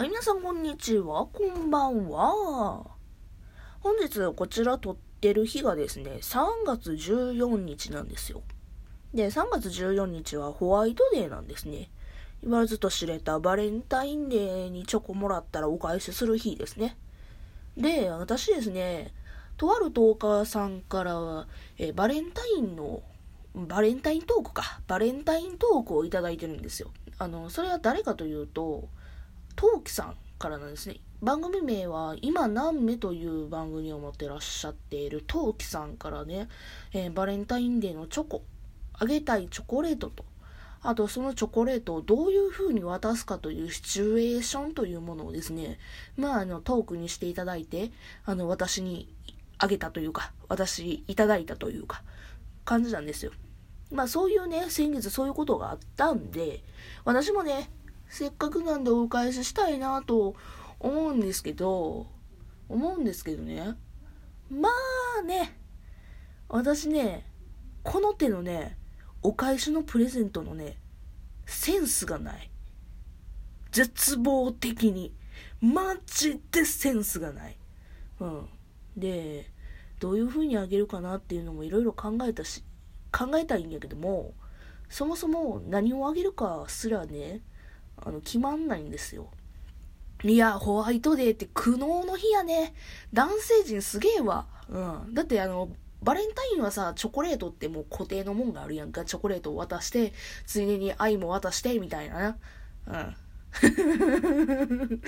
はい、皆さんこんにちは、こんばんは。本日こちら撮ってる日がですね、3月14日なんですよ。で、3月14日はホワイトデーなんですね。言わずと知れたバレンタインデーにチョコもらったらお返しする日ですね。で、私ですね、とあるトーカーさんからえバレンタインのバレンタイントークか。バレンタイントークをいただいてるんですよ。あの、それは誰かというと、トウキさんからなんですね。番組名は、今何目という番組を持ってらっしゃっているトウキさんからね、えー、バレンタインデーのチョコ、あげたいチョコレートと、あとそのチョコレートをどういう風に渡すかというシチュエーションというものをですね、まああのトークにしていただいて、あの私にあげたというか、私いただいたというか、感じなんですよ。まあそういうね、先月そういうことがあったんで、私もね、せっかくなんでお返ししたいなと思うんですけど、思うんですけどね。まあね、私ね、この手のね、お返しのプレゼントのね、センスがない。絶望的に。マジでセンスがない。うん。で、どういう風にあげるかなっていうのもいろいろ考えたし、考えたいんやけども、そもそも何をあげるかすらね、あの、決まんないんですよ。いや、ホワイトデーって苦悩の日やね。男性陣すげえわ。うん。だってあの、バレンタインはさ、チョコレートってもう固定のもんがあるやんか。チョコレートを渡して、ついでに愛も渡して、みたいなな。うん。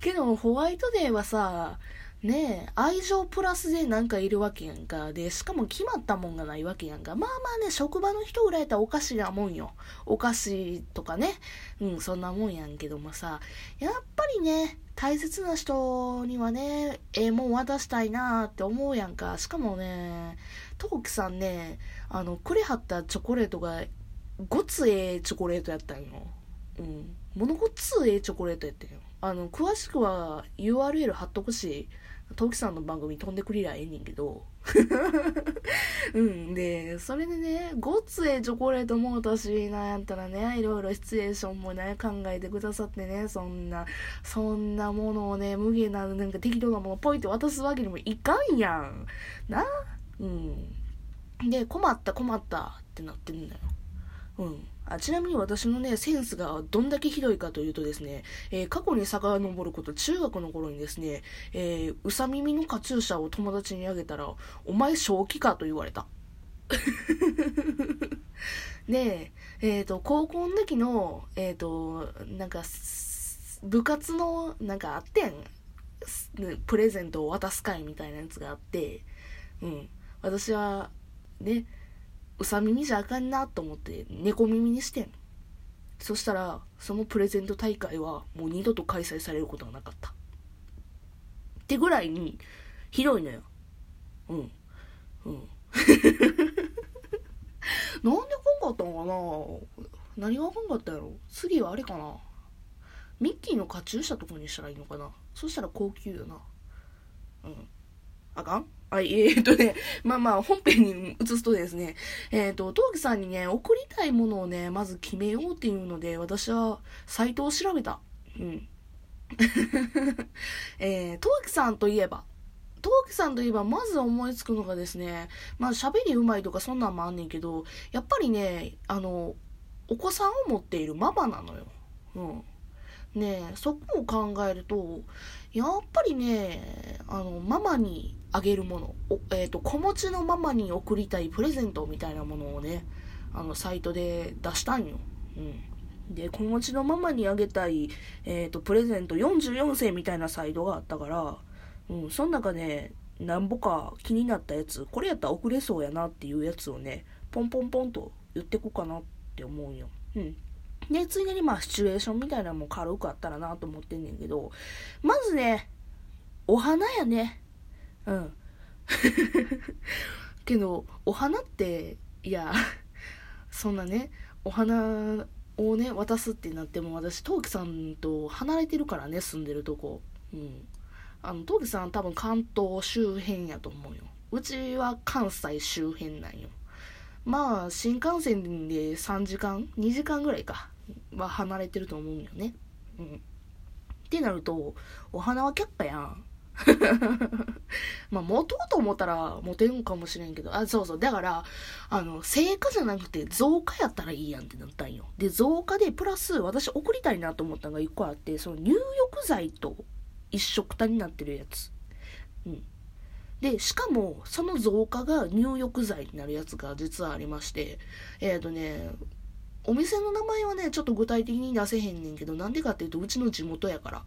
けど、ホワイトデーはさ、ねえ、愛情プラスでなんかいるわけやんか。で、しかも決まったもんがないわけやんか。まあまあね、職場の人ぐらいやったらお菓子なもんよ。お菓子とかね。うん、そんなもんやんけどもさ、やっぱりね、大切な人にはね、ええ、もん渡したいなって思うやんか。しかもね、トウキさんね、あの、くれはったチョコレートが、ごつええチョコレートやったんよ。うん。ものごつええチョコレートやったんよ。あの、詳しくは URL 貼っとくし、トキさんの番組飛んでくりゃええねんけど。うん。で、それでね、ごっつえチョコレートも私なんやったらね、いろいろシチュエーションもね、考えてくださってね、そんな、そんなものをね、無限な、なんか適当なものポイって渡すわけにもいかんやん。なうん。で、困った困ったってなってんだよ。うん。あちなみに私のね、センスがどんだけひどいかというとですね、えー、過去に遡ること、中学の頃にですね、えー、うさ耳のカチューシャを友達にあげたら、お前正気かと言われた。で、えっ、ー、と、高校の時の、えっ、ー、と、なんか、部活の、なんかあってん、プレゼントを渡す会みたいなやつがあって、うん。私は、ね、うさ耳じゃあかんなと思って猫耳にしてん。そしたら、そのプレゼント大会はもう二度と開催されることがなかった。ってぐらいに、ひどいのよ。うん。うん。なんであかんかったのかな？何があかんかったやろ？次はあれかな？ミッキーのカチューシャとかにしたらいいのかな？そしたら高級よな。うん。あかん？はい、えー、とね、まあまあ、本編に移すとですね、えー、っと、トウキさんにね、送りたいものをね、まず決めようっていうので、私は、サイトを調べた。うん。えー、トウキさんといえば、トウキさんといえば、まず思いつくのがですね、まあ、喋りうまいとかそんなんもあんねんけど、やっぱりね、あの、お子さんを持っているママなのよ。うん。ねそこを考えると、やっぱりね、あの、ママにあげるもの、えっ、ー、と、子持ちのママに送りたいプレゼントみたいなものをね、あの、サイトで出したんよ。うん。で、子持ちのママにあげたい、えっ、ー、と、プレゼント44世みたいなサイトがあったから、うん、その中で、なんぼか気になったやつ、これやったら送れそうやなっていうやつをね、ポンポンポンと言ってこうかなって思うよ。うん。で、ついでにまあシチュエーションみたいなのも軽くあったらなと思ってんねんけど、まずね、お花やね。うん。けど、お花って、いや、そんなね、お花をね、渡すってなっても、私、陶器さんと離れてるからね、住んでるとこ。うん。あの、陶器さん多分関東周辺やと思うよ。うちは関西周辺なんよ。まあ、新幹線で3時間 ?2 時間ぐらいか。は離れてると思うよね。うん。ってなると、お花は却下やん。まあ、持とうと思ったら持てんかもしれんけど、あ、そうそう。だから、あの、成果じゃなくて増加やったらいいやんってなったんよ。で、増加でプラス私送りたいなと思ったのが一個あって、その入浴剤と一緒くたになってるやつ。うん。で、しかも、その増加が入浴剤になるやつが実はありまして、えっ、ー、とね、お店の名前はね、ちょっと具体的に出せへんねんけど、なんでかっていうと、うちの地元やから。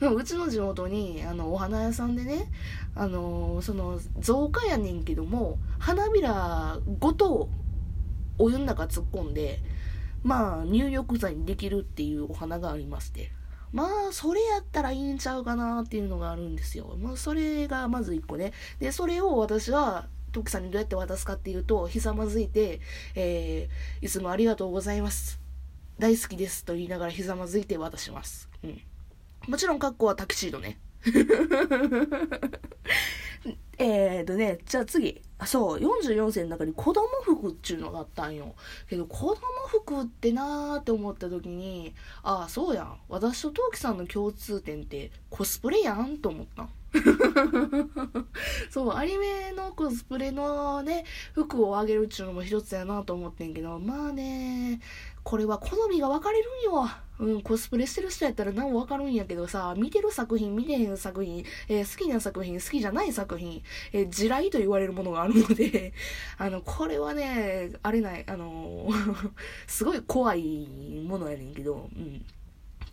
うちの地元に、あの、お花屋さんでね、あの、その、造花やねんけども、花びらごとお湯の中突っ込んで、まあ、入浴剤にできるっていうお花がありまして。まあ、それやったらいいんちゃうかなっていうのがあるんですよ。まあ、それがまず一個ね。で、それを私は、トキさんにどうやって渡すかっていうと、ひざまずいて、えー、いつもありがとうございます。大好きですと言いながらひざまずいて渡します。うん。もちろん、格好はタキシードね。えーとね、じゃあ次。あ、そう、44世の中に子供服っていうのがあったんよ。けど、子供服ってなーって思った時に、ああ、そうやん。私とトウキさんの共通点ってコスプレやんと思ったん。そう、アニメのコスプレのね、服をあげるっちゅうのも一つやなと思ってんけど、まあね、これは好みが分かれるんよ。うん、コスプレしてる人やったら何も分かるんやけどさ、見てる作品、見てへん作品、えー、好きな作品、好きじゃない作品、えー、地雷と言われるものがあるので、あの、これはね、あれない、あの すごい怖いものやねんけど、うん。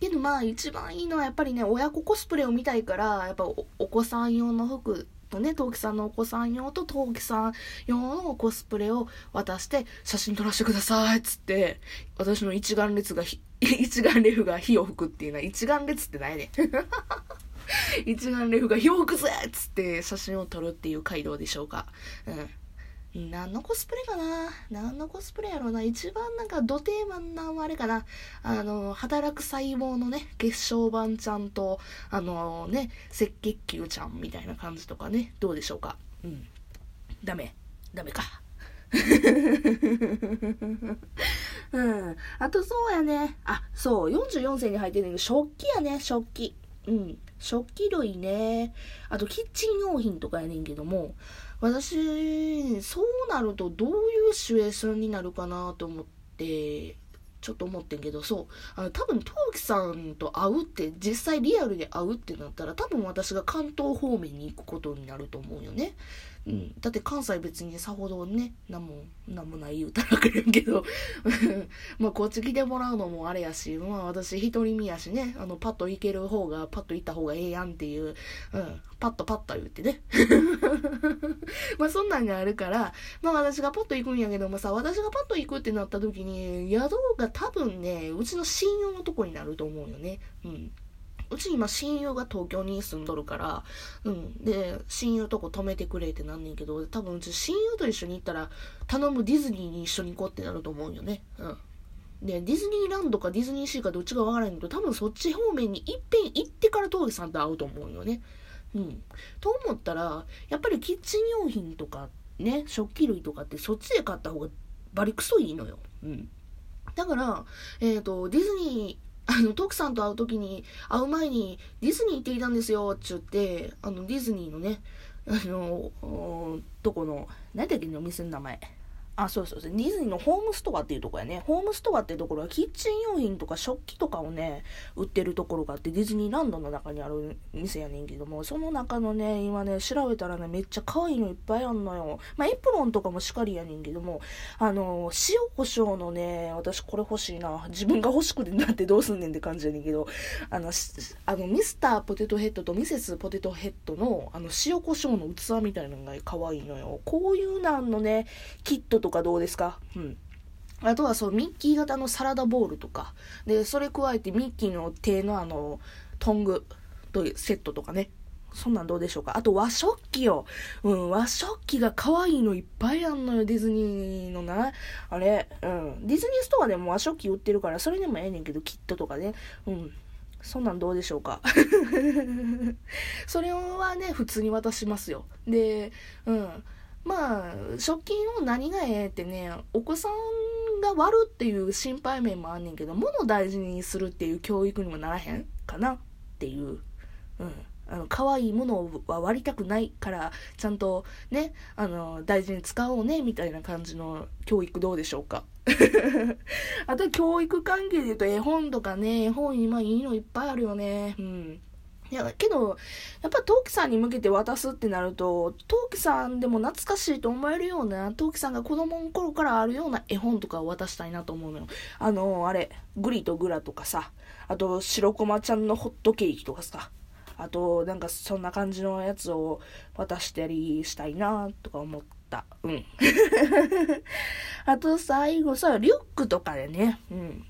けどまあ一番いいのはやっぱりね、親子コスプレを見たいから、やっぱお子さん用の服とね、陶器さんのお子さん用と陶器さん用のコスプレを渡して写真撮らせてくださいっつって、私の一眼列が 一眼レフが火を吹くっていうのは一眼列ってないね。一眼レフが火を吹くぜっつって写真を撮るっていう回道でしょうか。うん。何のコスプレかな？何のコスプレやろうな？一番なんかド定番なのあれかな？あの、働く細胞のね、血小板ちゃんと、あのね、赤血球ちゃんみたいな感じとかね、どうでしょうか？うん。ダメ。ダメか。うん。あとそうやね。あ、そう、44世に入ってるけど、食器やね、食器。うん。食器類ね。あと、キッチン用品とかやねんけども、私、そうなるとどういうシチュエーションになるかなと思って、ちょっと思ってんけど、そう。あの、多分、陶器さんと会うって、実際リアルで会うってなったら、多分私が関東方面に行くことになると思うよね。うん、だって関西別にさほどね何も何もない言うたらくれんけど。まあこっち来てもらうのもあれやしまあ私一人身やしね。あのパッと行ける方がパッと行った方がええやんっていう、うん、パッとパッと言ってね まあそんなんがあるからまあ私がパッと行くんやけどもさ私がパッと行くってなった時に宿が多分ねうちの親友のとこになると思うよねうんうち今親友が東京に住んどるから、うん。で、親友とこ泊めてくれってなんねんけど、多分うち親友と一緒に行ったら、頼むディズニーに一緒に行こうってなると思うよね。うん。で、ディズニーランドかディズニーシーかどっちかわからんけど、多分そっち方面にいっぺん行ってから峠さんと会うと思うよね。うん。と思ったら、やっぱりキッチン用品とかね、食器類とかってそっちで買った方がバリクソいいのよ。うん。だから、えっ、ー、と、ディズニー、あの、徳さんと会う時に、会う前に、ディズニー行ってきたんですよ、って言って、あの、ディズニーのね、あの、とこの、何だっけね、お店の名前。あ、そうそうそう。ディズニーのホームストアっていうとこやね。ホームストアっていうところはキッチン用品とか食器とかをね、売ってるところがあって、ディズニーランドの中にある店やねんけども、その中のね、今ね、調べたらね、めっちゃ可愛いのいっぱいあんのよ。まあ、エプロンとかもしかりやねんけども、あの、塩胡椒のね、私これ欲しいな。自分が欲しくてなってどうすんねんって感じやねんけど、あの、あのミスターポテトヘッドとミセスポテトヘッドの、あの、塩胡椒の器みたいなのが可愛いのよ。こういうなんのね、キットととかどうですか？うん。あとはそう、ミッキー型のサラダボウルとか。で、それ加えてミッキーの手のあの、トングというセットとかね。そんなんどうでしょうか？あと和食器よ。うん、和食器が可愛いのいっぱいあんのよ、ディズニーのな。あれ、うん。ディズニーストアでも和食器売ってるから、それでもええねんけど、キットとかね。うん。そんなんどうでしょうか？それはね、普通に渡しますよ。で、うん。まあ、食器の何がええってね、お子さんが割るっていう心配面もあんねんけど、物を大事にするっていう教育にもならへんかなっていう。うん。あの、可愛いものは割りたくないから、ちゃんとね、あの、大事に使おうね、みたいな感じの教育どうでしょうか。あと、教育関係で言うと絵本とかね、絵本今いいのいっぱいあるよね。うん。いや、けど、やっぱ陶器さんに向けて渡すってなると、陶器さんでも懐かしいと思えるような、陶器さんが子供の頃からあるような絵本とかを渡したいなと思うのよ。あの、あれ、グリとグラとかさ、あと、白駒ちゃんのホットケーキとかさ、あと、なんかそんな感じのやつを渡したりしたいなとか思った。うん。あと最後さ、リュックとかでね、うん。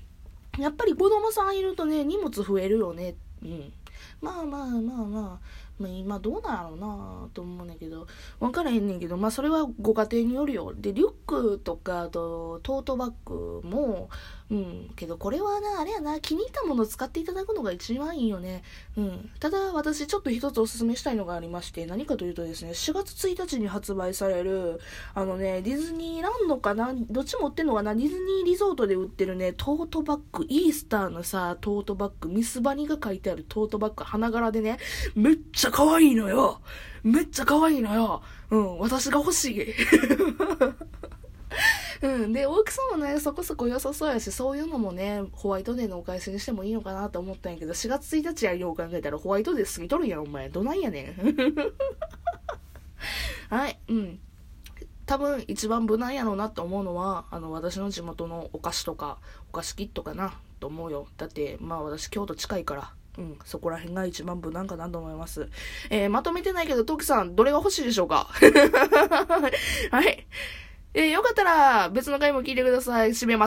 やっぱり子供さんいるとね、荷物増えるよね。うん。まあまあまあまあ、まあ、今どうなんやろうなと思うねんけど、わからへんねんけど、まあそれはご家庭によるよ。で、リュックとか、あと、トートバッグも、うん、けどこれはな、あれやな、気に入ったものを使っていただくのが一番いいよね。うん。ただ、私ちょっと一つお勧めしたいのがありまして、何かというとですね、4月1日に発売される、あのね、ディズニーランドかな、どっちも売ってんのかな、ディズニーリゾートで売ってるね、トートバッグ、イースターのさ、トートバッグ、ミスバニが書いてあるトートバッグ、花柄でね、めっちゃちゃ可愛いのよめっちゃ可愛いのようん、私が欲しい。うん。で、大きさもね、そこそこ良さそうやし、そういうのもね、ホワイトデーのお返しにしてもいいのかなと思ったんやけど、4月1日やよう考えたらホワイトデー過ぎとるやん、お前。どないやねん。はい、うん。多分一番無難やろうなと思うのは、あの、私の地元のお菓子とか、お菓子キットかなと思うよ。だって、まあ私京都近いから。うん、そこら辺が一番無難かなと思います。えー、まとめてないけど、トキさん、どれが欲しいでしょうか？はい。えー、よかったら別の回も聞いてください。締めます。